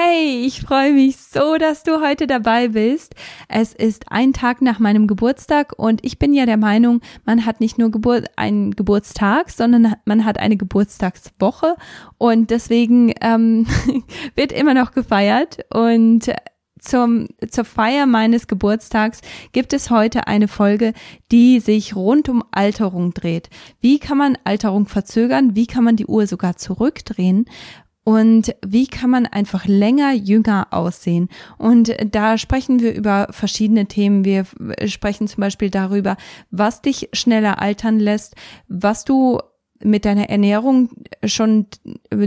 Hey, ich freue mich so, dass du heute dabei bist. Es ist ein Tag nach meinem Geburtstag und ich bin ja der Meinung, man hat nicht nur Gebur einen Geburtstag, sondern man hat eine Geburtstagswoche und deswegen ähm, wird immer noch gefeiert und zum, zur Feier meines Geburtstags gibt es heute eine Folge, die sich rund um Alterung dreht. Wie kann man Alterung verzögern? Wie kann man die Uhr sogar zurückdrehen? Und wie kann man einfach länger jünger aussehen. Und da sprechen wir über verschiedene Themen. Wir sprechen zum Beispiel darüber, was dich schneller altern lässt, was du mit deiner Ernährung schon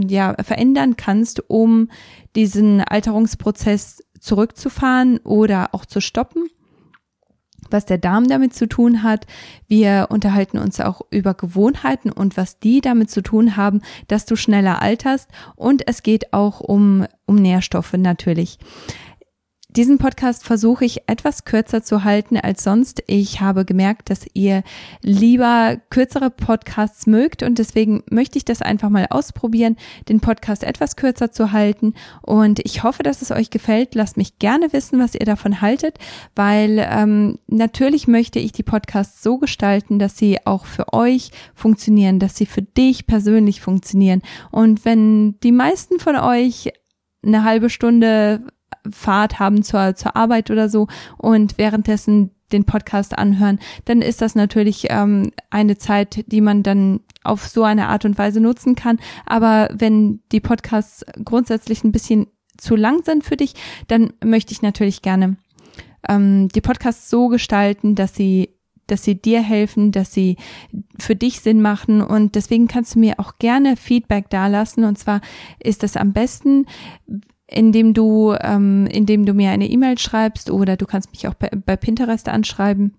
ja verändern kannst, um diesen Alterungsprozess zurückzufahren oder auch zu stoppen was der Darm damit zu tun hat. Wir unterhalten uns auch über Gewohnheiten und was die damit zu tun haben, dass du schneller alterst. Und es geht auch um, um Nährstoffe natürlich. Diesen Podcast versuche ich etwas kürzer zu halten als sonst. Ich habe gemerkt, dass ihr lieber kürzere Podcasts mögt und deswegen möchte ich das einfach mal ausprobieren, den Podcast etwas kürzer zu halten. Und ich hoffe, dass es euch gefällt. Lasst mich gerne wissen, was ihr davon haltet, weil ähm, natürlich möchte ich die Podcasts so gestalten, dass sie auch für euch funktionieren, dass sie für dich persönlich funktionieren. Und wenn die meisten von euch eine halbe Stunde Fahrt haben zur, zur Arbeit oder so und währenddessen den Podcast anhören, dann ist das natürlich ähm, eine Zeit, die man dann auf so eine Art und Weise nutzen kann. Aber wenn die Podcasts grundsätzlich ein bisschen zu lang sind für dich, dann möchte ich natürlich gerne ähm, die Podcasts so gestalten, dass sie dass sie dir helfen, dass sie für dich Sinn machen und deswegen kannst du mir auch gerne Feedback dalassen und zwar ist das am besten, indem du, ähm, indem du mir eine E-Mail schreibst oder du kannst mich auch bei, bei Pinterest anschreiben.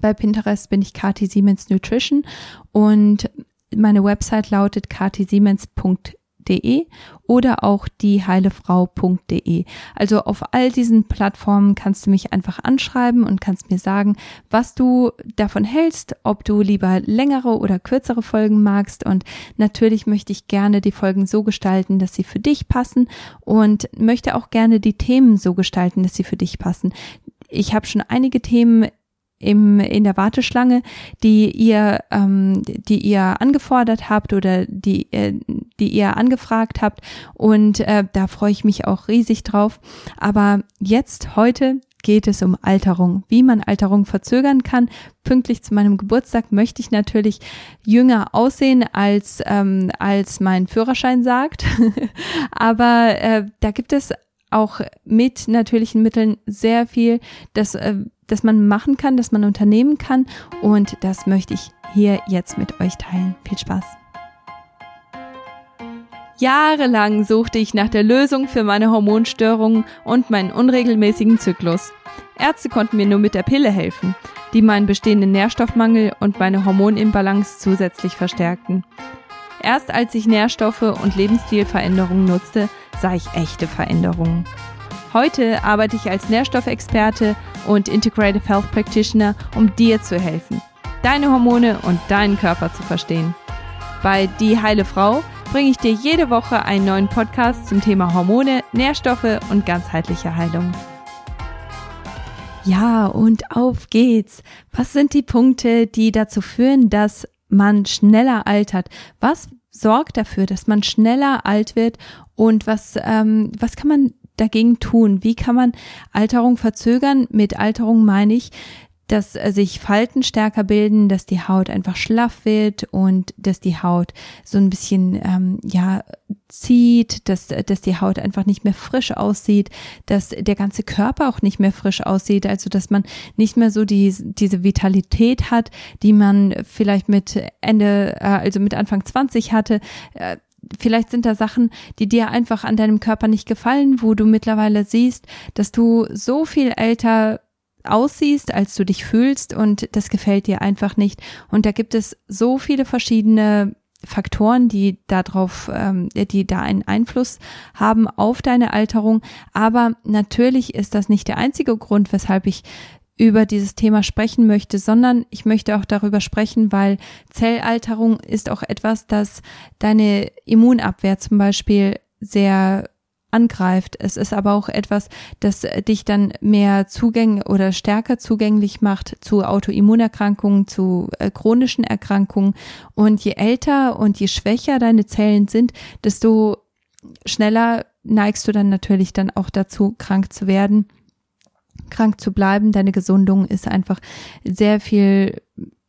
Bei Pinterest bin ich Kati Siemens Nutrition und meine Website lautet katisiemens.de De oder auch dieheilefrau.de. Also auf all diesen Plattformen kannst du mich einfach anschreiben und kannst mir sagen, was du davon hältst, ob du lieber längere oder kürzere Folgen magst. Und natürlich möchte ich gerne die Folgen so gestalten, dass sie für dich passen und möchte auch gerne die Themen so gestalten, dass sie für dich passen. Ich habe schon einige Themen im, in der Warteschlange, die ihr, ähm, die ihr angefordert habt oder die, äh, die ihr angefragt habt. Und äh, da freue ich mich auch riesig drauf. Aber jetzt, heute, geht es um Alterung, wie man Alterung verzögern kann. Pünktlich zu meinem Geburtstag möchte ich natürlich jünger aussehen, als, ähm, als mein Führerschein sagt. Aber äh, da gibt es auch mit natürlichen Mitteln sehr viel, das äh, das man machen kann, das man unternehmen kann. Und das möchte ich hier jetzt mit euch teilen. Viel Spaß. Jahrelang suchte ich nach der Lösung für meine Hormonstörungen und meinen unregelmäßigen Zyklus. Ärzte konnten mir nur mit der Pille helfen, die meinen bestehenden Nährstoffmangel und meine Hormonimbalance zusätzlich verstärkten. Erst als ich Nährstoffe und Lebensstilveränderungen nutzte, sah ich echte Veränderungen. Heute arbeite ich als Nährstoffexperte und Integrative Health Practitioner, um dir zu helfen, deine Hormone und deinen Körper zu verstehen. Bei Die Heile Frau bringe ich dir jede Woche einen neuen Podcast zum Thema Hormone, Nährstoffe und ganzheitliche Heilung. Ja, und auf geht's. Was sind die Punkte, die dazu führen, dass man schneller altert? Was sorgt dafür, dass man schneller alt wird? Und was, ähm, was kann man dagegen tun? Wie kann man Alterung verzögern? Mit Alterung meine ich, dass sich Falten stärker bilden, dass die Haut einfach schlaff wird und dass die Haut so ein bisschen ähm, ja zieht, dass dass die Haut einfach nicht mehr frisch aussieht, dass der ganze Körper auch nicht mehr frisch aussieht, also dass man nicht mehr so die diese Vitalität hat, die man vielleicht mit Ende äh, also mit Anfang 20 hatte. Äh, vielleicht sind da Sachen, die dir einfach an deinem Körper nicht gefallen, wo du mittlerweile siehst, dass du so viel älter aussiehst, als du dich fühlst und das gefällt dir einfach nicht. Und da gibt es so viele verschiedene Faktoren, die darauf, ähm, die da einen Einfluss haben auf deine Alterung. Aber natürlich ist das nicht der einzige Grund, weshalb ich über dieses Thema sprechen möchte, sondern ich möchte auch darüber sprechen, weil Zellalterung ist auch etwas, das deine Immunabwehr zum Beispiel sehr angreift. Es ist aber auch etwas, das dich dann mehr zugänglich oder stärker zugänglich macht zu Autoimmunerkrankungen, zu äh, chronischen Erkrankungen. Und je älter und je schwächer deine Zellen sind, desto schneller neigst du dann natürlich dann auch dazu, krank zu werden krank zu bleiben. Deine Gesundung ist einfach sehr viel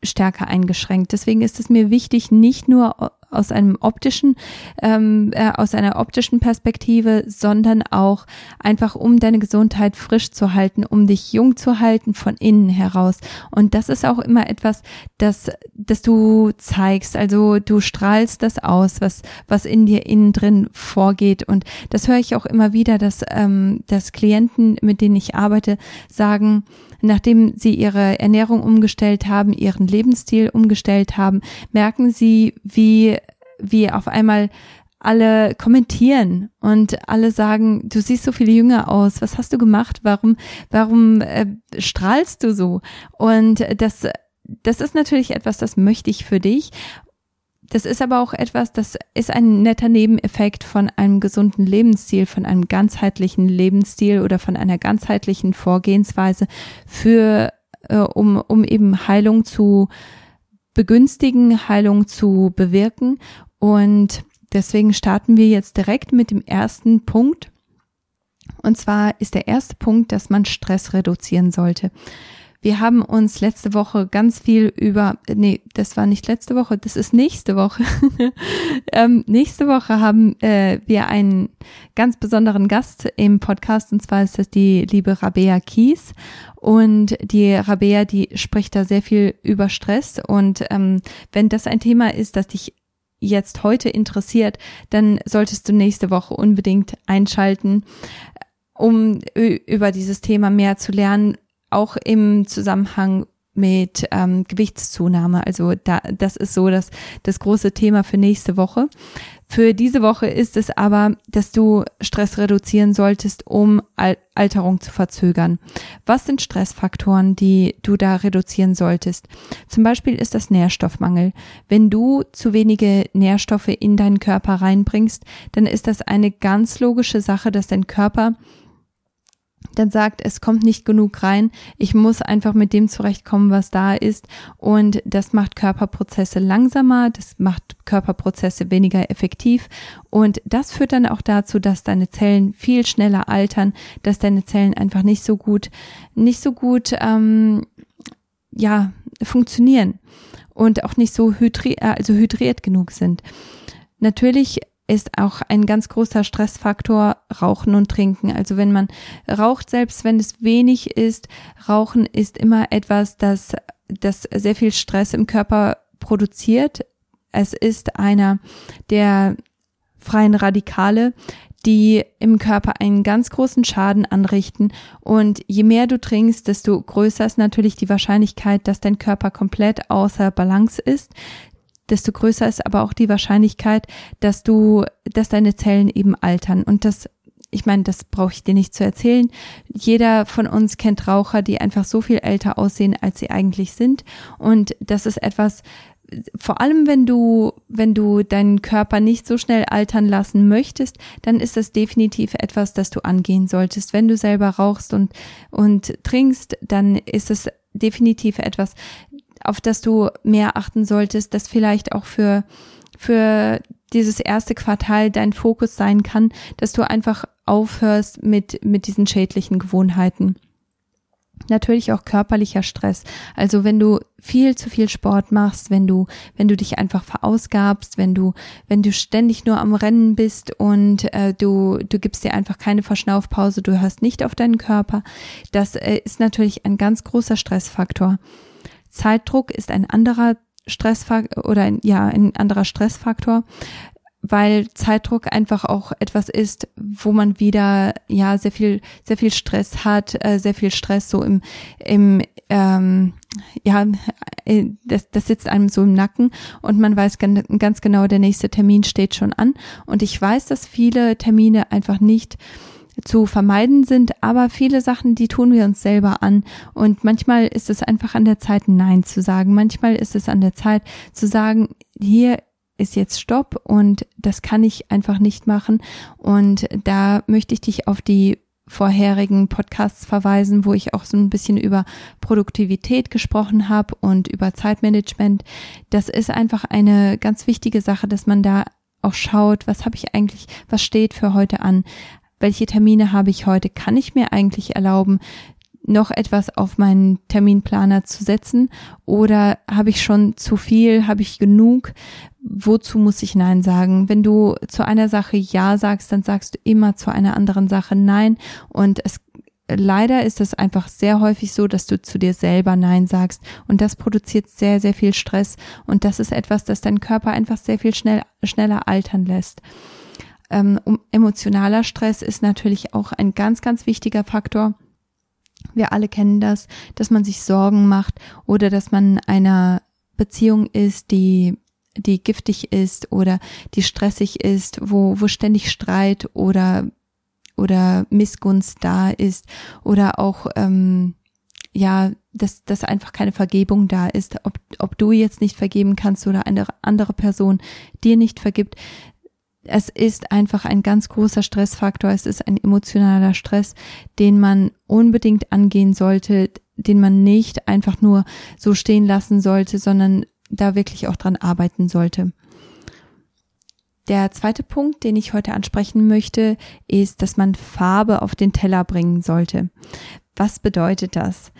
stärker eingeschränkt. Deswegen ist es mir wichtig, nicht nur aus einem optischen, ähm, äh, aus einer optischen Perspektive, sondern auch einfach, um deine Gesundheit frisch zu halten, um dich jung zu halten von innen heraus. Und das ist auch immer etwas, das, das du zeigst. Also du strahlst das aus, was, was in dir innen drin vorgeht. Und das höre ich auch immer wieder, dass, ähm, dass Klienten, mit denen ich arbeite, sagen, nachdem sie ihre Ernährung umgestellt haben, ihren Lebensstil umgestellt haben, merken sie, wie, wie auf einmal alle kommentieren und alle sagen, du siehst so viel jünger aus, was hast du gemacht, warum, warum äh, strahlst du so? Und das, das ist natürlich etwas, das möchte ich für dich das ist aber auch etwas, das ist ein netter Nebeneffekt von einem gesunden Lebensstil, von einem ganzheitlichen Lebensstil oder von einer ganzheitlichen Vorgehensweise für, äh, um, um eben Heilung zu begünstigen, Heilung zu bewirken. Und deswegen starten wir jetzt direkt mit dem ersten Punkt. Und zwar ist der erste Punkt, dass man Stress reduzieren sollte. Wir haben uns letzte Woche ganz viel über, nee, das war nicht letzte Woche, das ist nächste Woche. ähm, nächste Woche haben äh, wir einen ganz besonderen Gast im Podcast und zwar ist das die liebe Rabea Kies. Und die Rabea, die spricht da sehr viel über Stress und ähm, wenn das ein Thema ist, das dich jetzt heute interessiert, dann solltest du nächste Woche unbedingt einschalten, um über dieses Thema mehr zu lernen, auch im Zusammenhang mit ähm, Gewichtszunahme. Also da, das ist so das, das große Thema für nächste Woche. Für diese Woche ist es aber, dass du Stress reduzieren solltest, um Al Alterung zu verzögern. Was sind Stressfaktoren, die du da reduzieren solltest? Zum Beispiel ist das Nährstoffmangel. Wenn du zu wenige Nährstoffe in deinen Körper reinbringst, dann ist das eine ganz logische Sache, dass dein Körper dann sagt, es kommt nicht genug rein, ich muss einfach mit dem zurechtkommen, was da ist. Und das macht Körperprozesse langsamer, das macht Körperprozesse weniger effektiv. Und das führt dann auch dazu, dass deine Zellen viel schneller altern, dass deine Zellen einfach nicht so gut, nicht so gut, ähm, ja, funktionieren und auch nicht so hydri also hydriert genug sind. Natürlich ist auch ein ganz großer Stressfaktor Rauchen und Trinken. Also wenn man raucht, selbst wenn es wenig ist, Rauchen ist immer etwas, das, das sehr viel Stress im Körper produziert. Es ist einer der freien Radikale, die im Körper einen ganz großen Schaden anrichten. Und je mehr du trinkst, desto größer ist natürlich die Wahrscheinlichkeit, dass dein Körper komplett außer Balance ist desto größer ist aber auch die Wahrscheinlichkeit, dass du, dass deine Zellen eben altern. Und das, ich meine, das brauche ich dir nicht zu erzählen. Jeder von uns kennt Raucher, die einfach so viel älter aussehen, als sie eigentlich sind. Und das ist etwas, vor allem wenn du, wenn du deinen Körper nicht so schnell altern lassen möchtest, dann ist das definitiv etwas, das du angehen solltest. Wenn du selber rauchst und, und trinkst, dann ist es definitiv etwas, auf das du mehr achten solltest, das vielleicht auch für, für dieses erste Quartal dein Fokus sein kann, dass du einfach aufhörst mit, mit diesen schädlichen Gewohnheiten. Natürlich auch körperlicher Stress. Also wenn du viel zu viel Sport machst, wenn du, wenn du dich einfach verausgabst, wenn du, wenn du ständig nur am Rennen bist und äh, du, du gibst dir einfach keine Verschnaufpause, du hörst nicht auf deinen Körper, das äh, ist natürlich ein ganz großer Stressfaktor. Zeitdruck ist ein anderer Stressfaktor oder ein, ja, ein anderer Stressfaktor, weil Zeitdruck einfach auch etwas ist, wo man wieder ja sehr viel sehr viel Stress hat, äh, sehr viel Stress so im im ähm, ja äh, das, das sitzt einem so im Nacken und man weiß ganz genau, der nächste Termin steht schon an. Und ich weiß, dass viele Termine einfach nicht zu vermeiden sind, aber viele Sachen, die tun wir uns selber an. Und manchmal ist es einfach an der Zeit, Nein zu sagen. Manchmal ist es an der Zeit zu sagen, hier, ist jetzt Stopp und das kann ich einfach nicht machen. Und da möchte ich dich auf die vorherigen Podcasts verweisen, wo ich auch so ein bisschen über Produktivität gesprochen habe und über Zeitmanagement. Das ist einfach eine ganz wichtige Sache, dass man da auch schaut, was habe ich eigentlich, was steht für heute an? Welche Termine habe ich heute? Kann ich mir eigentlich erlauben, noch etwas auf meinen Terminplaner zu setzen oder habe ich schon zu viel, habe ich genug? Wozu muss ich Nein sagen? Wenn du zu einer Sache Ja sagst, dann sagst du immer zu einer anderen Sache Nein und es leider ist es einfach sehr häufig so, dass du zu dir selber Nein sagst und das produziert sehr, sehr viel Stress und das ist etwas, das deinen Körper einfach sehr viel schnell, schneller altern lässt. Ähm, emotionaler Stress ist natürlich auch ein ganz, ganz wichtiger Faktor. Wir alle kennen das, dass man sich Sorgen macht oder dass man einer Beziehung ist, die die giftig ist oder die stressig ist, wo, wo ständig Streit oder, oder Missgunst da ist oder auch, ähm, ja, dass, dass einfach keine Vergebung da ist, ob, ob du jetzt nicht vergeben kannst oder eine andere Person dir nicht vergibt es ist einfach ein ganz großer Stressfaktor. Es ist ein emotionaler Stress, den man unbedingt angehen sollte, den man nicht einfach nur so stehen lassen sollte, sondern da wirklich auch dran arbeiten sollte. Der zweite Punkt, den ich heute ansprechen möchte, ist, dass man Farbe auf den Teller bringen sollte. Was bedeutet das?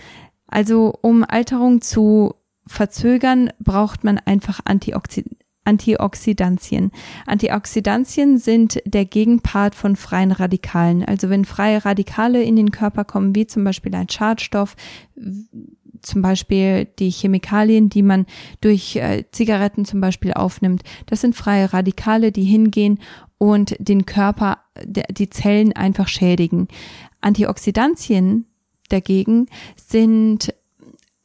Also, um Alterung zu verzögern, braucht man einfach Antioxidantien Antioxidantien. Antioxidantien sind der Gegenpart von freien Radikalen. Also wenn freie Radikale in den Körper kommen, wie zum Beispiel ein Schadstoff, zum Beispiel die Chemikalien, die man durch äh, Zigaretten zum Beispiel aufnimmt, das sind freie Radikale, die hingehen und den Körper, die Zellen einfach schädigen. Antioxidantien dagegen sind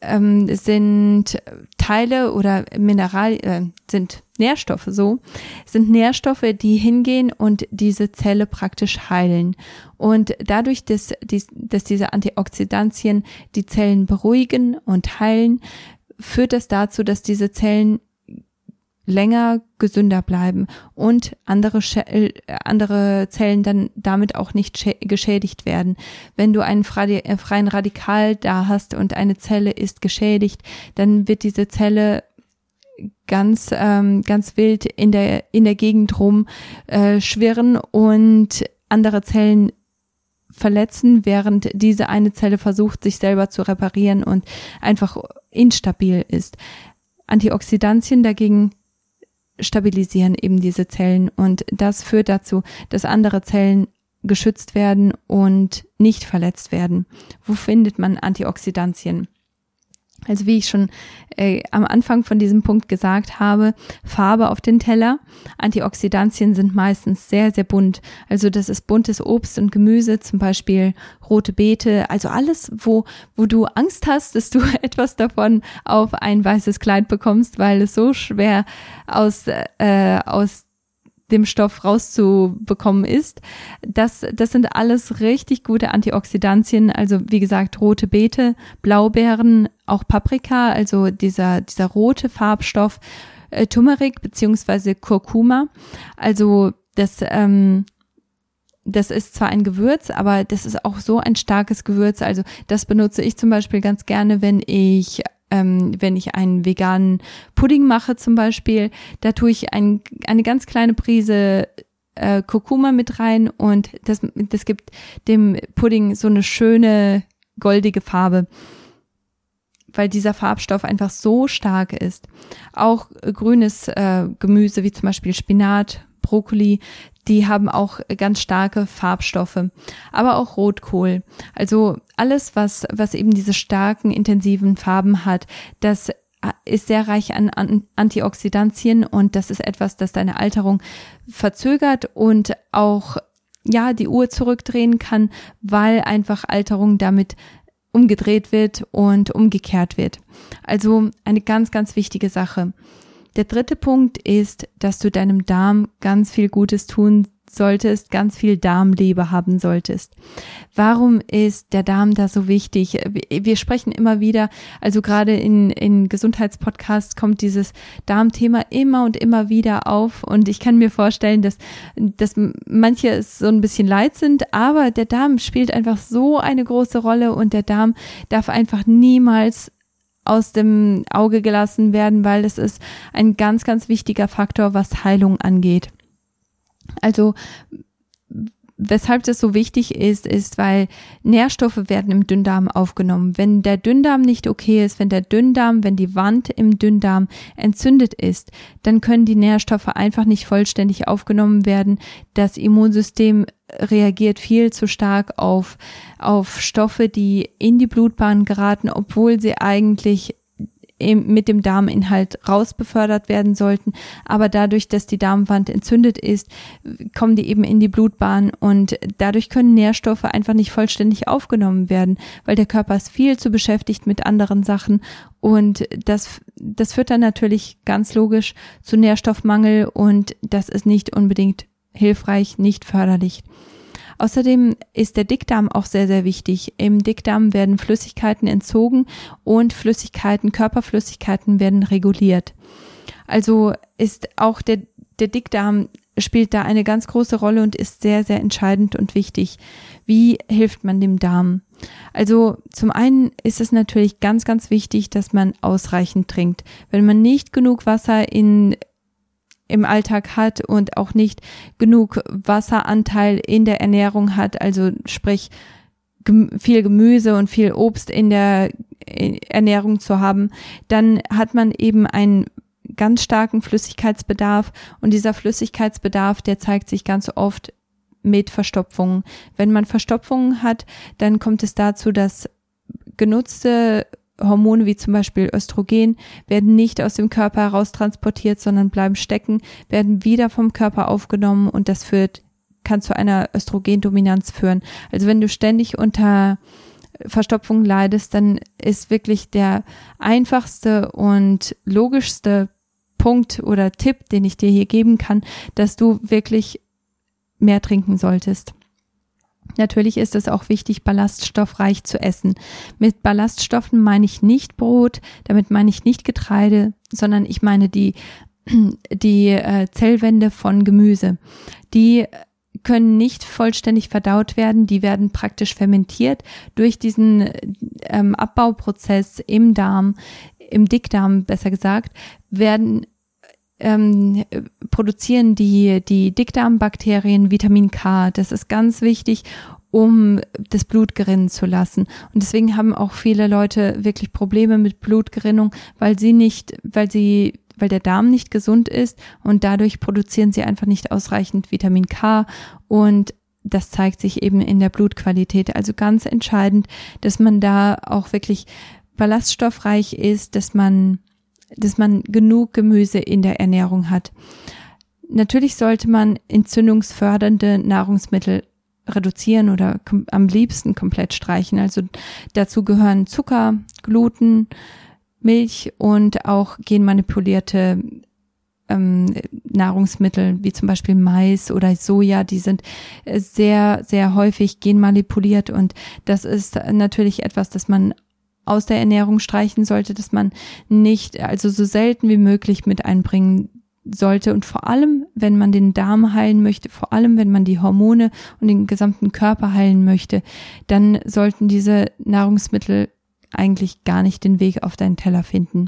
ähm, sind Teile oder Mineral äh, sind Nährstoffe so sind Nährstoffe, die hingehen und diese Zelle praktisch heilen. Und dadurch, dass, dass diese Antioxidantien die Zellen beruhigen und heilen, führt das dazu, dass diese Zellen länger gesünder bleiben und andere, äh, andere Zellen dann damit auch nicht geschädigt werden. Wenn du einen äh, freien Radikal da hast und eine Zelle ist geschädigt, dann wird diese Zelle ganz ähm, ganz wild in der in der Gegend rum äh, schwirren und andere Zellen verletzen, während diese eine Zelle versucht, sich selber zu reparieren und einfach instabil ist. Antioxidantien dagegen stabilisieren eben diese Zellen und das führt dazu, dass andere Zellen geschützt werden und nicht verletzt werden. Wo findet man Antioxidantien? Also wie ich schon äh, am Anfang von diesem Punkt gesagt habe, Farbe auf den Teller. Antioxidantien sind meistens sehr, sehr bunt. Also das ist buntes Obst und Gemüse, zum Beispiel rote Beete. Also alles, wo, wo du Angst hast, dass du etwas davon auf ein weißes Kleid bekommst, weil es so schwer aus, äh, aus dem Stoff rauszubekommen ist. Das, das sind alles richtig gute Antioxidantien. Also wie gesagt, rote Beete, Blaubeeren, auch Paprika, also dieser, dieser rote Farbstoff, äh, Turmeric beziehungsweise Kurkuma. Also das, ähm, das ist zwar ein Gewürz, aber das ist auch so ein starkes Gewürz. Also das benutze ich zum Beispiel ganz gerne, wenn ich ähm, wenn ich einen veganen Pudding mache zum Beispiel, da tue ich ein, eine ganz kleine Prise äh, Kurkuma mit rein und das, das gibt dem Pudding so eine schöne goldige Farbe weil dieser Farbstoff einfach so stark ist. Auch grünes äh, Gemüse wie zum Beispiel Spinat, Brokkoli, die haben auch ganz starke Farbstoffe, aber auch Rotkohl. Also alles, was, was eben diese starken, intensiven Farben hat, das ist sehr reich an, an Antioxidantien und das ist etwas, das deine Alterung verzögert und auch ja die Uhr zurückdrehen kann, weil einfach Alterung damit umgedreht wird und umgekehrt wird. Also eine ganz, ganz wichtige Sache. Der dritte Punkt ist, dass du deinem Darm ganz viel Gutes tun solltest, ganz viel Darmleber haben solltest. Warum ist der Darm da so wichtig? Wir sprechen immer wieder, also gerade in, in Gesundheitspodcasts kommt dieses Darmthema immer und immer wieder auf und ich kann mir vorstellen, dass, dass manche es so ein bisschen leid sind, aber der Darm spielt einfach so eine große Rolle und der Darm darf einfach niemals aus dem Auge gelassen werden, weil es ist ein ganz, ganz wichtiger Faktor, was Heilung angeht. Also weshalb das so wichtig ist, ist, weil Nährstoffe werden im Dünndarm aufgenommen. Wenn der Dünndarm nicht okay ist, wenn der Dünndarm, wenn die Wand im Dünndarm entzündet ist, dann können die Nährstoffe einfach nicht vollständig aufgenommen werden. Das Immunsystem reagiert viel zu stark auf, auf Stoffe, die in die Blutbahn geraten, obwohl sie eigentlich mit dem Darminhalt rausbefördert werden sollten. Aber dadurch, dass die Darmwand entzündet ist, kommen die eben in die Blutbahn und dadurch können Nährstoffe einfach nicht vollständig aufgenommen werden, weil der Körper ist viel zu beschäftigt mit anderen Sachen und das, das führt dann natürlich ganz logisch zu Nährstoffmangel und das ist nicht unbedingt hilfreich, nicht förderlich. Außerdem ist der Dickdarm auch sehr, sehr wichtig. Im Dickdarm werden Flüssigkeiten entzogen und Flüssigkeiten, Körperflüssigkeiten werden reguliert. Also ist auch der, der Dickdarm spielt da eine ganz große Rolle und ist sehr, sehr entscheidend und wichtig. Wie hilft man dem Darm? Also zum einen ist es natürlich ganz, ganz wichtig, dass man ausreichend trinkt. Wenn man nicht genug Wasser in im Alltag hat und auch nicht genug Wasseranteil in der Ernährung hat, also sprich viel Gemüse und viel Obst in der Ernährung zu haben, dann hat man eben einen ganz starken Flüssigkeitsbedarf und dieser Flüssigkeitsbedarf, der zeigt sich ganz oft mit Verstopfungen. Wenn man Verstopfungen hat, dann kommt es dazu, dass genutzte Hormone wie zum Beispiel Östrogen werden nicht aus dem Körper heraus transportiert, sondern bleiben stecken, werden wieder vom Körper aufgenommen und das führt, kann zu einer Östrogendominanz führen. Also wenn du ständig unter Verstopfung leidest, dann ist wirklich der einfachste und logischste Punkt oder Tipp, den ich dir hier geben kann, dass du wirklich mehr trinken solltest. Natürlich ist es auch wichtig, ballaststoffreich zu essen. Mit Ballaststoffen meine ich nicht Brot, damit meine ich nicht Getreide, sondern ich meine die, die äh, Zellwände von Gemüse. Die können nicht vollständig verdaut werden, die werden praktisch fermentiert durch diesen ähm, Abbauprozess im Darm, im Dickdarm besser gesagt, werden ähm, produzieren die, die Dickdarmbakterien Vitamin K. Das ist ganz wichtig, um das Blut gerinnen zu lassen. Und deswegen haben auch viele Leute wirklich Probleme mit Blutgerinnung, weil sie nicht, weil sie weil der Darm nicht gesund ist und dadurch produzieren sie einfach nicht ausreichend Vitamin K und das zeigt sich eben in der Blutqualität. Also ganz entscheidend, dass man da auch wirklich ballaststoffreich ist, dass man dass man genug Gemüse in der Ernährung hat. Natürlich sollte man entzündungsfördernde Nahrungsmittel reduzieren oder am liebsten komplett streichen. Also dazu gehören Zucker, Gluten, Milch und auch genmanipulierte ähm, Nahrungsmittel wie zum Beispiel Mais oder Soja, die sind sehr, sehr häufig genmanipuliert und das ist natürlich etwas, das man aus der Ernährung streichen sollte, dass man nicht, also so selten wie möglich mit einbringen sollte und vor allem, wenn man den Darm heilen möchte, vor allem, wenn man die Hormone und den gesamten Körper heilen möchte, dann sollten diese Nahrungsmittel eigentlich gar nicht den Weg auf deinen Teller finden.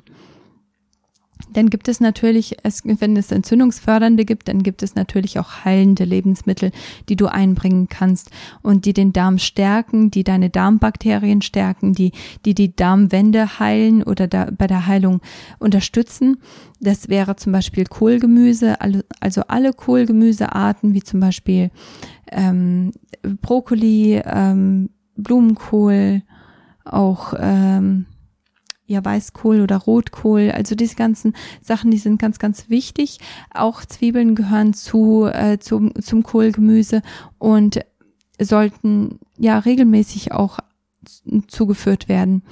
Dann gibt es natürlich, es, wenn es entzündungsfördernde gibt, dann gibt es natürlich auch heilende Lebensmittel, die du einbringen kannst und die den Darm stärken, die deine Darmbakterien stärken, die die, die Darmwände heilen oder da, bei der Heilung unterstützen. Das wäre zum Beispiel Kohlgemüse, also alle Kohlgemüsearten, wie zum Beispiel ähm, Brokkoli, ähm, Blumenkohl, auch ähm, ja Weißkohl oder Rotkohl. Also diese ganzen Sachen, die sind ganz, ganz wichtig. Auch Zwiebeln gehören zu, äh, zum, zum Kohlgemüse und sollten ja regelmäßig auch zugeführt werden.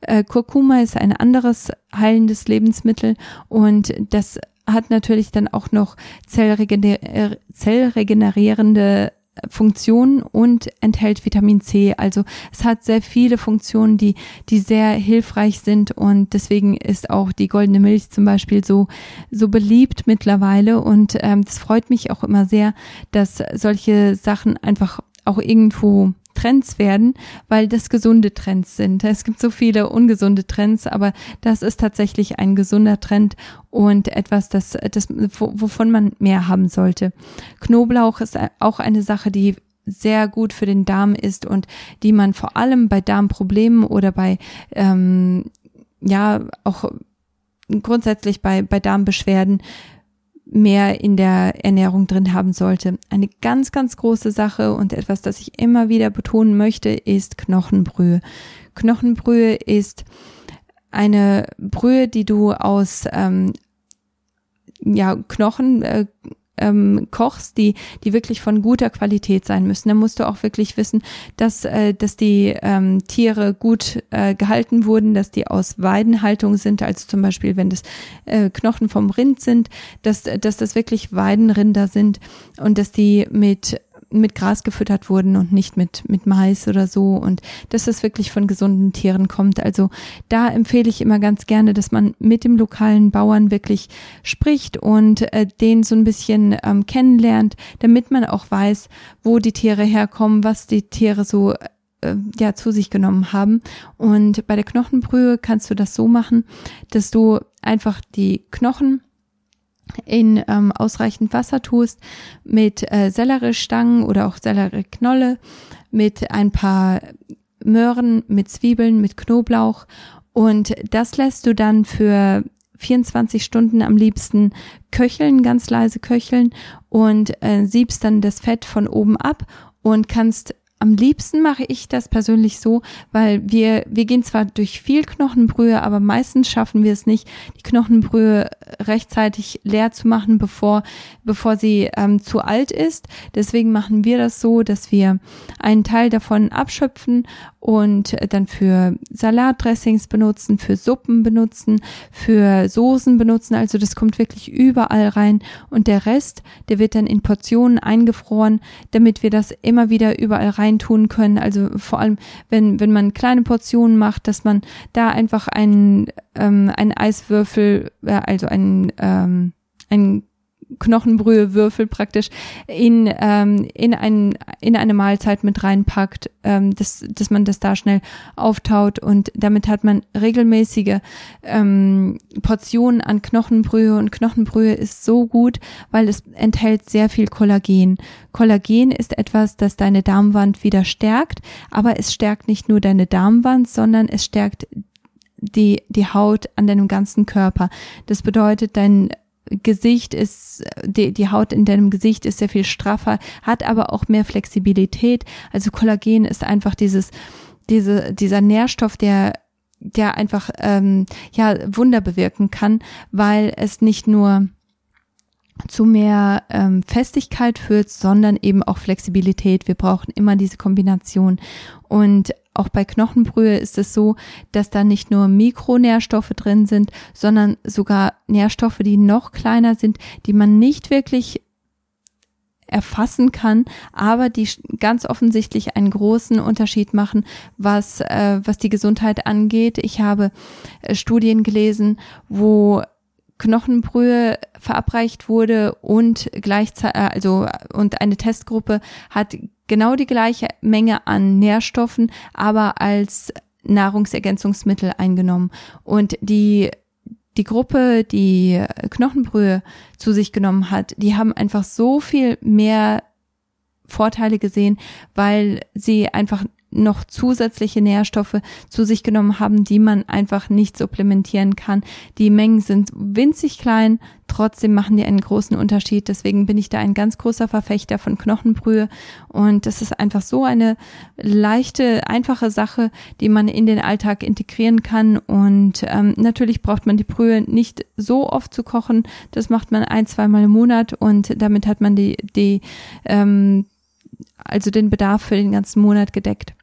Äh, Kurkuma ist ein anderes heilendes Lebensmittel und das hat natürlich dann auch noch zellregener zellregenerierende Funktionen und enthält Vitamin C. Also es hat sehr viele Funktionen, die, die sehr hilfreich sind und deswegen ist auch die goldene Milch zum Beispiel so, so beliebt mittlerweile und ähm, das freut mich auch immer sehr, dass solche Sachen einfach auch irgendwo Trends werden, weil das gesunde Trends sind. Es gibt so viele ungesunde Trends, aber das ist tatsächlich ein gesunder Trend und etwas, das, das, wovon man mehr haben sollte. Knoblauch ist auch eine Sache, die sehr gut für den Darm ist und die man vor allem bei Darmproblemen oder bei ähm, ja auch grundsätzlich bei bei Darmbeschwerden mehr in der Ernährung drin haben sollte. Eine ganz, ganz große Sache und etwas, das ich immer wieder betonen möchte, ist Knochenbrühe. Knochenbrühe ist eine Brühe, die du aus ähm, ja, Knochen äh, ähm, kochst, die, die wirklich von guter Qualität sein müssen. Dann musst du auch wirklich wissen, dass, äh, dass die ähm, Tiere gut äh, gehalten wurden, dass die aus Weidenhaltung sind, also zum Beispiel, wenn das äh, Knochen vom Rind sind, dass, dass das wirklich Weidenrinder sind und dass die mit mit Gras gefüttert wurden und nicht mit, mit Mais oder so und dass das wirklich von gesunden Tieren kommt. Also da empfehle ich immer ganz gerne, dass man mit dem lokalen Bauern wirklich spricht und äh, den so ein bisschen ähm, kennenlernt, damit man auch weiß, wo die Tiere herkommen, was die Tiere so äh, ja zu sich genommen haben. Und bei der Knochenbrühe kannst du das so machen, dass du einfach die Knochen in ähm, ausreichend Wasser tust, mit äh, Selleriestangen oder auch Sellerieknolle, mit ein paar Möhren, mit Zwiebeln, mit Knoblauch. Und das lässt du dann für 24 Stunden am liebsten köcheln, ganz leise köcheln und äh, siebst dann das Fett von oben ab und kannst am liebsten mache ich das persönlich so, weil wir, wir gehen zwar durch viel Knochenbrühe, aber meistens schaffen wir es nicht, die Knochenbrühe rechtzeitig leer zu machen, bevor, bevor sie ähm, zu alt ist. Deswegen machen wir das so, dass wir einen Teil davon abschöpfen und dann für Salatdressings benutzen, für Suppen benutzen, für Soßen benutzen. Also das kommt wirklich überall rein. Und der Rest, der wird dann in Portionen eingefroren, damit wir das immer wieder überall rein reintun können. Also vor allem, wenn, wenn man kleine Portionen macht, dass man da einfach einen, ähm, einen Eiswürfel, äh, also einen, ähm, einen Knochenbrühewürfel praktisch in, ähm, in, ein, in eine Mahlzeit mit reinpackt, ähm, dass, dass man das da schnell auftaut und damit hat man regelmäßige ähm, Portionen an Knochenbrühe und Knochenbrühe ist so gut, weil es enthält sehr viel Kollagen. Kollagen ist etwas, das deine Darmwand wieder stärkt, aber es stärkt nicht nur deine Darmwand, sondern es stärkt die, die Haut an deinem ganzen Körper. Das bedeutet, dein Gesicht ist, die, die Haut in deinem Gesicht ist sehr viel straffer, hat aber auch mehr Flexibilität. Also Kollagen ist einfach dieses, diese, dieser Nährstoff, der der einfach ähm, ja Wunder bewirken kann, weil es nicht nur zu mehr ähm, Festigkeit führt, sondern eben auch Flexibilität. Wir brauchen immer diese Kombination. Und auch bei Knochenbrühe ist es so, dass da nicht nur Mikronährstoffe drin sind, sondern sogar Nährstoffe, die noch kleiner sind, die man nicht wirklich erfassen kann, aber die ganz offensichtlich einen großen Unterschied machen, was, äh, was die Gesundheit angeht. Ich habe äh, Studien gelesen, wo Knochenbrühe verabreicht wurde und gleichzeitig, äh, also und eine Testgruppe hat genau die gleiche Menge an Nährstoffen, aber als Nahrungsergänzungsmittel eingenommen. Und die die Gruppe, die Knochenbrühe zu sich genommen hat, die haben einfach so viel mehr Vorteile gesehen, weil sie einfach noch zusätzliche Nährstoffe zu sich genommen haben, die man einfach nicht supplementieren kann. Die Mengen sind winzig klein, trotzdem machen die einen großen Unterschied. Deswegen bin ich da ein ganz großer Verfechter von Knochenbrühe und das ist einfach so eine leichte, einfache Sache, die man in den Alltag integrieren kann und ähm, natürlich braucht man die Brühe nicht so oft zu kochen. Das macht man ein, zweimal im Monat und damit hat man die, die ähm, also den Bedarf für den ganzen Monat gedeckt.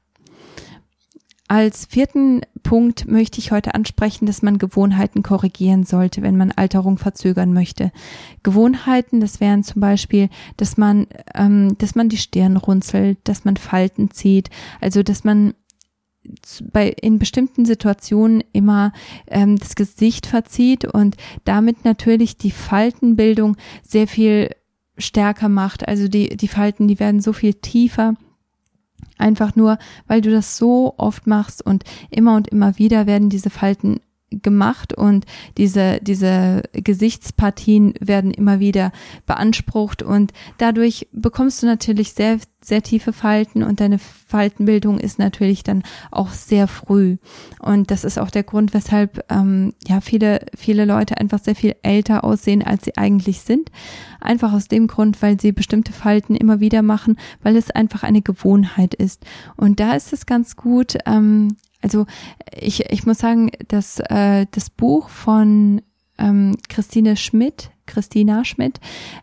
Als vierten Punkt möchte ich heute ansprechen, dass man Gewohnheiten korrigieren sollte, wenn man Alterung verzögern möchte. Gewohnheiten, das wären zum Beispiel, dass man, ähm, dass man die Stirn runzelt, dass man Falten zieht, also dass man bei in bestimmten Situationen immer ähm, das Gesicht verzieht und damit natürlich die Faltenbildung sehr viel stärker macht. Also die die Falten, die werden so viel tiefer Einfach nur, weil du das so oft machst und immer und immer wieder werden diese Falten gemacht und diese, diese Gesichtspartien werden immer wieder beansprucht und dadurch bekommst du natürlich sehr, sehr tiefe Falten und deine Faltenbildung ist natürlich dann auch sehr früh. Und das ist auch der Grund, weshalb ähm, ja viele, viele Leute einfach sehr viel älter aussehen, als sie eigentlich sind. Einfach aus dem Grund, weil sie bestimmte Falten immer wieder machen, weil es einfach eine Gewohnheit ist. Und da ist es ganz gut, ähm, also ich, ich muss sagen, dass äh, das Buch von ähm, Christine Schmidt, Christina Schmidt,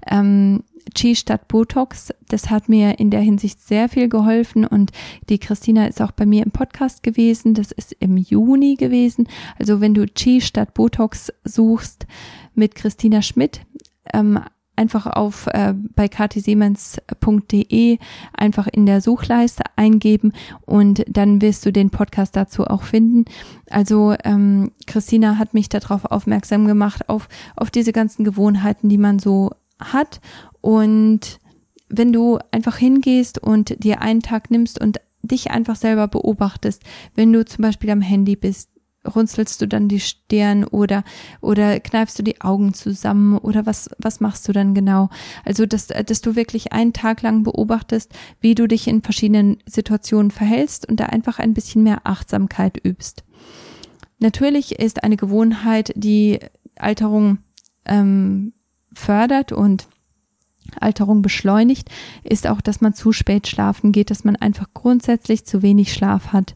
ähm, Chi statt Botox, das hat mir in der Hinsicht sehr viel geholfen und die Christina ist auch bei mir im Podcast gewesen, das ist im Juni gewesen. Also wenn du Chi statt Botox suchst mit Christina Schmidt, ähm, einfach auf äh, bei ktsiemens.de einfach in der Suchleiste eingeben und dann wirst du den Podcast dazu auch finden. Also ähm, Christina hat mich darauf aufmerksam gemacht, auf, auf diese ganzen Gewohnheiten, die man so hat. Und wenn du einfach hingehst und dir einen Tag nimmst und dich einfach selber beobachtest, wenn du zum Beispiel am Handy bist, runzelst du dann die Stirn oder oder kneifst du die Augen zusammen oder was was machst du dann genau? Also dass dass du wirklich einen Tag lang beobachtest, wie du dich in verschiedenen Situationen verhältst und da einfach ein bisschen mehr Achtsamkeit übst. Natürlich ist eine Gewohnheit, die Alterung ähm, fördert und Alterung beschleunigt, ist auch, dass man zu spät schlafen geht, dass man einfach grundsätzlich zu wenig Schlaf hat.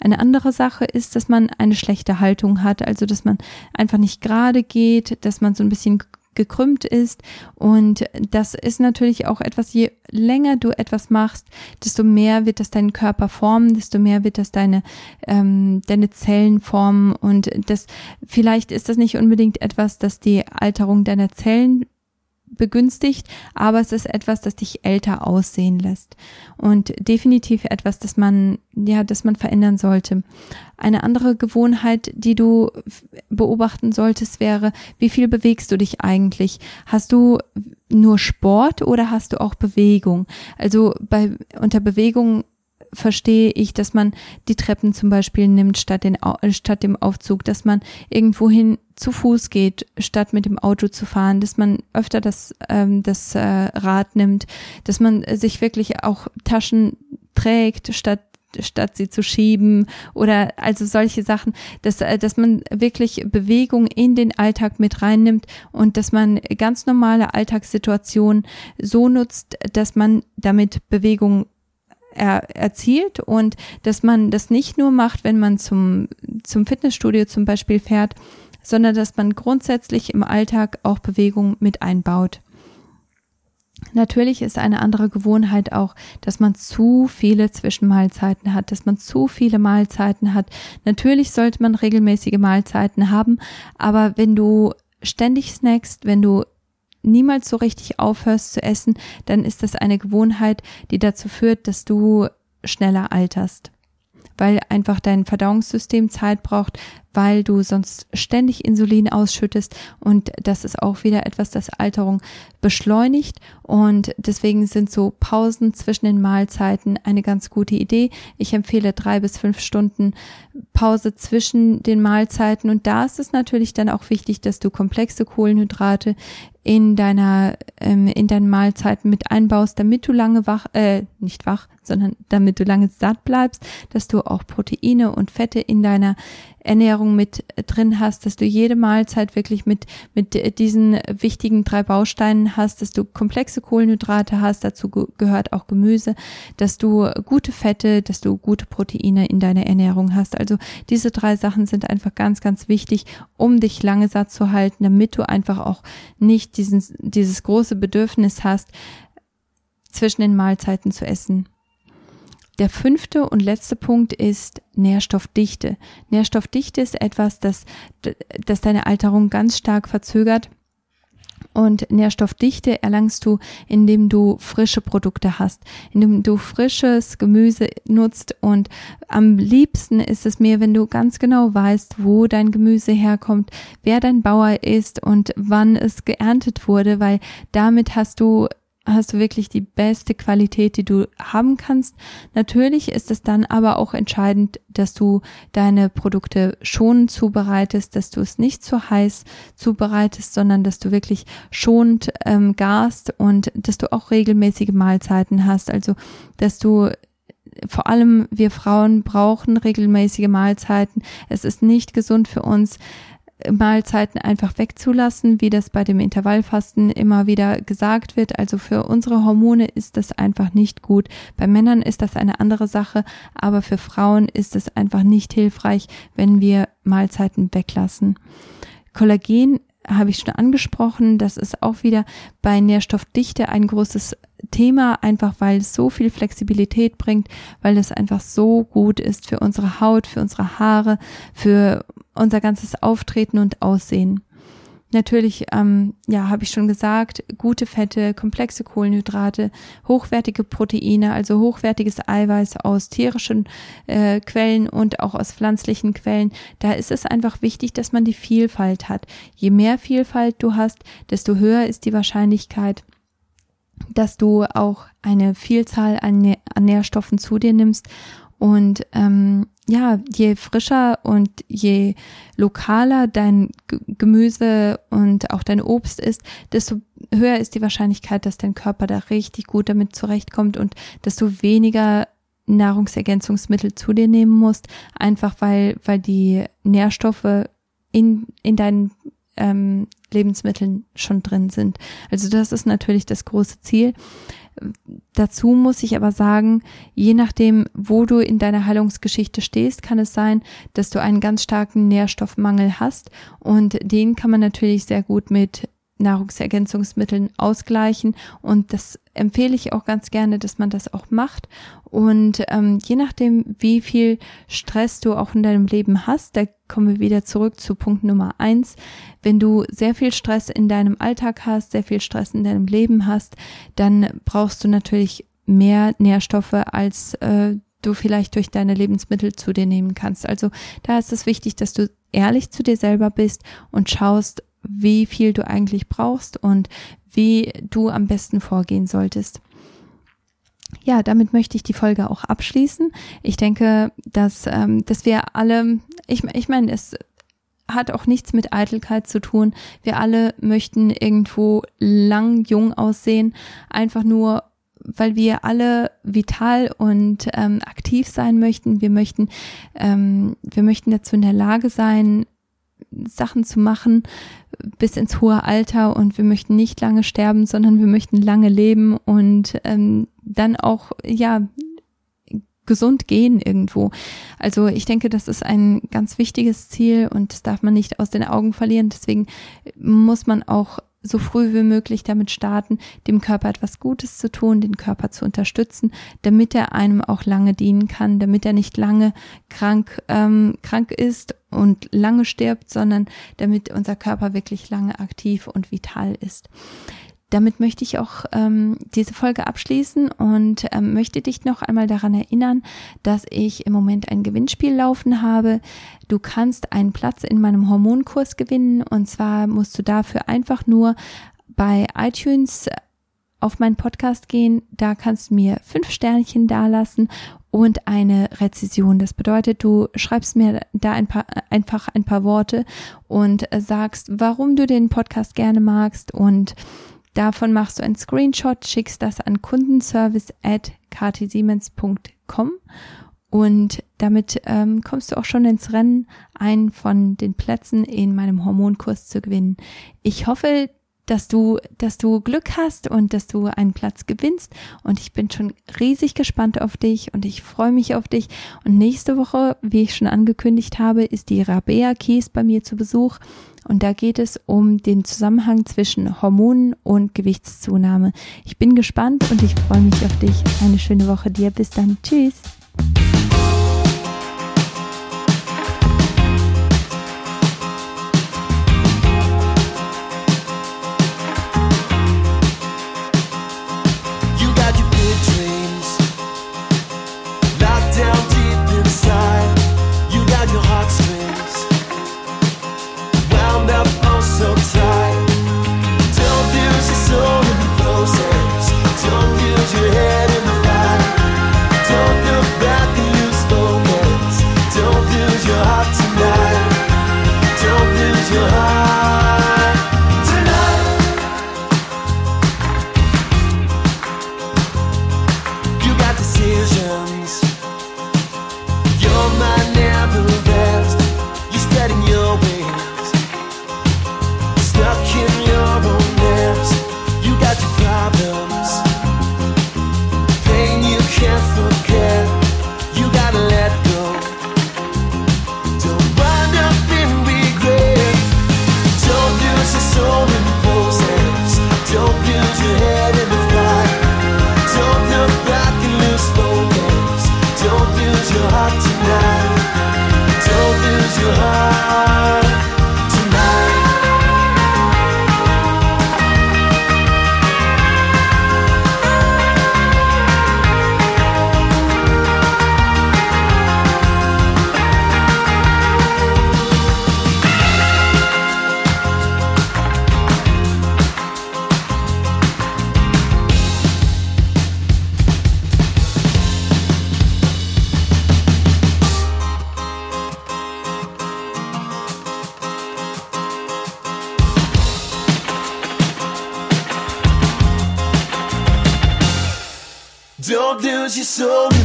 Eine andere Sache ist, dass man eine schlechte Haltung hat, also dass man einfach nicht gerade geht, dass man so ein bisschen gekrümmt ist. Und das ist natürlich auch etwas, je länger du etwas machst, desto mehr wird das deinen Körper formen, desto mehr wird das deine, ähm, deine Zellen formen. Und das, vielleicht ist das nicht unbedingt etwas, das die Alterung deiner Zellen begünstigt, aber es ist etwas, das dich älter aussehen lässt und definitiv etwas, das man ja, das man verändern sollte. Eine andere Gewohnheit, die du beobachten solltest, wäre, wie viel bewegst du dich eigentlich? Hast du nur Sport oder hast du auch Bewegung? Also bei unter Bewegung verstehe ich, dass man die Treppen zum Beispiel nimmt statt, den, statt dem Aufzug, dass man irgendwohin zu Fuß geht, statt mit dem Auto zu fahren, dass man öfter das, ähm, das äh, Rad nimmt, dass man sich wirklich auch Taschen trägt, statt statt sie zu schieben oder also solche Sachen, dass, äh, dass man wirklich Bewegung in den Alltag mit reinnimmt und dass man ganz normale Alltagssituationen so nutzt, dass man damit Bewegung er, erzielt und dass man das nicht nur macht, wenn man zum, zum Fitnessstudio zum Beispiel fährt, sondern dass man grundsätzlich im Alltag auch Bewegung mit einbaut. Natürlich ist eine andere Gewohnheit auch, dass man zu viele Zwischenmahlzeiten hat, dass man zu viele Mahlzeiten hat. Natürlich sollte man regelmäßige Mahlzeiten haben, aber wenn du ständig snackst, wenn du niemals so richtig aufhörst zu essen, dann ist das eine Gewohnheit, die dazu führt, dass du schneller alterst weil einfach dein Verdauungssystem Zeit braucht, weil du sonst ständig Insulin ausschüttest und das ist auch wieder etwas, das Alterung beschleunigt und deswegen sind so Pausen zwischen den Mahlzeiten eine ganz gute Idee. Ich empfehle drei bis fünf Stunden Pause zwischen den Mahlzeiten und da ist es natürlich dann auch wichtig, dass du komplexe Kohlenhydrate in deiner ähm, in deinen Mahlzeiten mit einbaust, damit du lange wach äh, nicht wach, sondern damit du lange satt bleibst, dass du auch Proteine und Fette in deiner Ernährung mit drin hast, dass du jede Mahlzeit wirklich mit, mit diesen wichtigen drei Bausteinen hast, dass du komplexe Kohlenhydrate hast, dazu gehört auch Gemüse, dass du gute Fette, dass du gute Proteine in deiner Ernährung hast. Also diese drei Sachen sind einfach ganz, ganz wichtig, um dich lange satt zu halten, damit du einfach auch nicht diesen, dieses große Bedürfnis hast, zwischen den Mahlzeiten zu essen. Der fünfte und letzte Punkt ist Nährstoffdichte. Nährstoffdichte ist etwas, das, das deine Alterung ganz stark verzögert. Und Nährstoffdichte erlangst du, indem du frische Produkte hast, indem du frisches Gemüse nutzt. Und am liebsten ist es mir, wenn du ganz genau weißt, wo dein Gemüse herkommt, wer dein Bauer ist und wann es geerntet wurde, weil damit hast du hast du wirklich die beste Qualität, die du haben kannst. Natürlich ist es dann aber auch entscheidend, dass du deine Produkte schonend zubereitest, dass du es nicht zu heiß zubereitest, sondern dass du wirklich schonend ähm, garst und dass du auch regelmäßige Mahlzeiten hast. Also, dass du vor allem wir Frauen brauchen regelmäßige Mahlzeiten. Es ist nicht gesund für uns, Mahlzeiten einfach wegzulassen, wie das bei dem Intervallfasten immer wieder gesagt wird. Also für unsere Hormone ist das einfach nicht gut. Bei Männern ist das eine andere Sache, aber für Frauen ist es einfach nicht hilfreich, wenn wir Mahlzeiten weglassen. Kollagen habe ich schon angesprochen. Das ist auch wieder bei Nährstoffdichte ein großes Thema, einfach weil es so viel Flexibilität bringt, weil es einfach so gut ist für unsere Haut, für unsere Haare, für unser ganzes Auftreten und Aussehen. Natürlich, ähm, ja, habe ich schon gesagt, gute Fette, komplexe Kohlenhydrate, hochwertige Proteine, also hochwertiges Eiweiß aus tierischen äh, Quellen und auch aus pflanzlichen Quellen. Da ist es einfach wichtig, dass man die Vielfalt hat. Je mehr Vielfalt du hast, desto höher ist die Wahrscheinlichkeit, dass du auch eine Vielzahl an, an Nährstoffen zu dir nimmst. Und ähm, ja, je frischer und je lokaler dein Gemüse und auch dein Obst ist, desto höher ist die Wahrscheinlichkeit, dass dein Körper da richtig gut damit zurechtkommt und desto weniger Nahrungsergänzungsmittel zu dir nehmen musst, einfach weil, weil die Nährstoffe in, in deinen ähm, Lebensmitteln schon drin sind. Also das ist natürlich das große Ziel. Dazu muss ich aber sagen, je nachdem, wo du in deiner Heilungsgeschichte stehst, kann es sein, dass du einen ganz starken Nährstoffmangel hast und den kann man natürlich sehr gut mit Nahrungsergänzungsmitteln ausgleichen und das empfehle ich auch ganz gerne, dass man das auch macht und ähm, je nachdem, wie viel Stress du auch in deinem Leben hast, da kommen wir wieder zurück zu Punkt Nummer eins. Wenn du sehr viel Stress in deinem Alltag hast, sehr viel Stress in deinem Leben hast, dann brauchst du natürlich mehr Nährstoffe, als äh, du vielleicht durch deine Lebensmittel zu dir nehmen kannst. Also da ist es wichtig, dass du ehrlich zu dir selber bist und schaust, wie viel du eigentlich brauchst und wie du am besten vorgehen solltest. Ja, damit möchte ich die Folge auch abschließen. Ich denke, dass, ähm, dass wir alle, ich, ich meine, es hat auch nichts mit Eitelkeit zu tun. Wir alle möchten irgendwo lang jung aussehen, einfach nur weil wir alle vital und ähm, aktiv sein möchten. Wir möchten, ähm, wir möchten dazu in der Lage sein, Sachen zu machen bis ins hohe Alter und wir möchten nicht lange sterben, sondern wir möchten lange leben und ähm, dann auch ja gesund gehen irgendwo. Also ich denke, das ist ein ganz wichtiges Ziel und das darf man nicht aus den Augen verlieren. Deswegen muss man auch so früh wie möglich damit starten, dem Körper etwas Gutes zu tun, den Körper zu unterstützen, damit er einem auch lange dienen kann, damit er nicht lange krank, ähm, krank ist und lange stirbt, sondern damit unser Körper wirklich lange aktiv und vital ist. Damit möchte ich auch ähm, diese Folge abschließen und ähm, möchte dich noch einmal daran erinnern, dass ich im Moment ein Gewinnspiel laufen habe. Du kannst einen Platz in meinem Hormonkurs gewinnen und zwar musst du dafür einfach nur bei iTunes auf meinen Podcast gehen. Da kannst du mir fünf Sternchen dalassen und eine Rezession. Das bedeutet, du schreibst mir da ein paar, einfach ein paar Worte und sagst, warum du den Podcast gerne magst und Davon machst du einen Screenshot, schickst das an kundenservice at ktsiemens.com und damit ähm, kommst du auch schon ins Rennen, einen von den Plätzen in meinem Hormonkurs zu gewinnen. Ich hoffe, dass du, dass du Glück hast und dass du einen Platz gewinnst. Und ich bin schon riesig gespannt auf dich und ich freue mich auf dich. Und nächste Woche, wie ich schon angekündigt habe, ist die Rabea Kies bei mir zu Besuch. Und da geht es um den Zusammenhang zwischen Hormonen und Gewichtszunahme. Ich bin gespannt und ich freue mich auf dich. Eine schöne Woche dir. Bis dann. Tschüss. so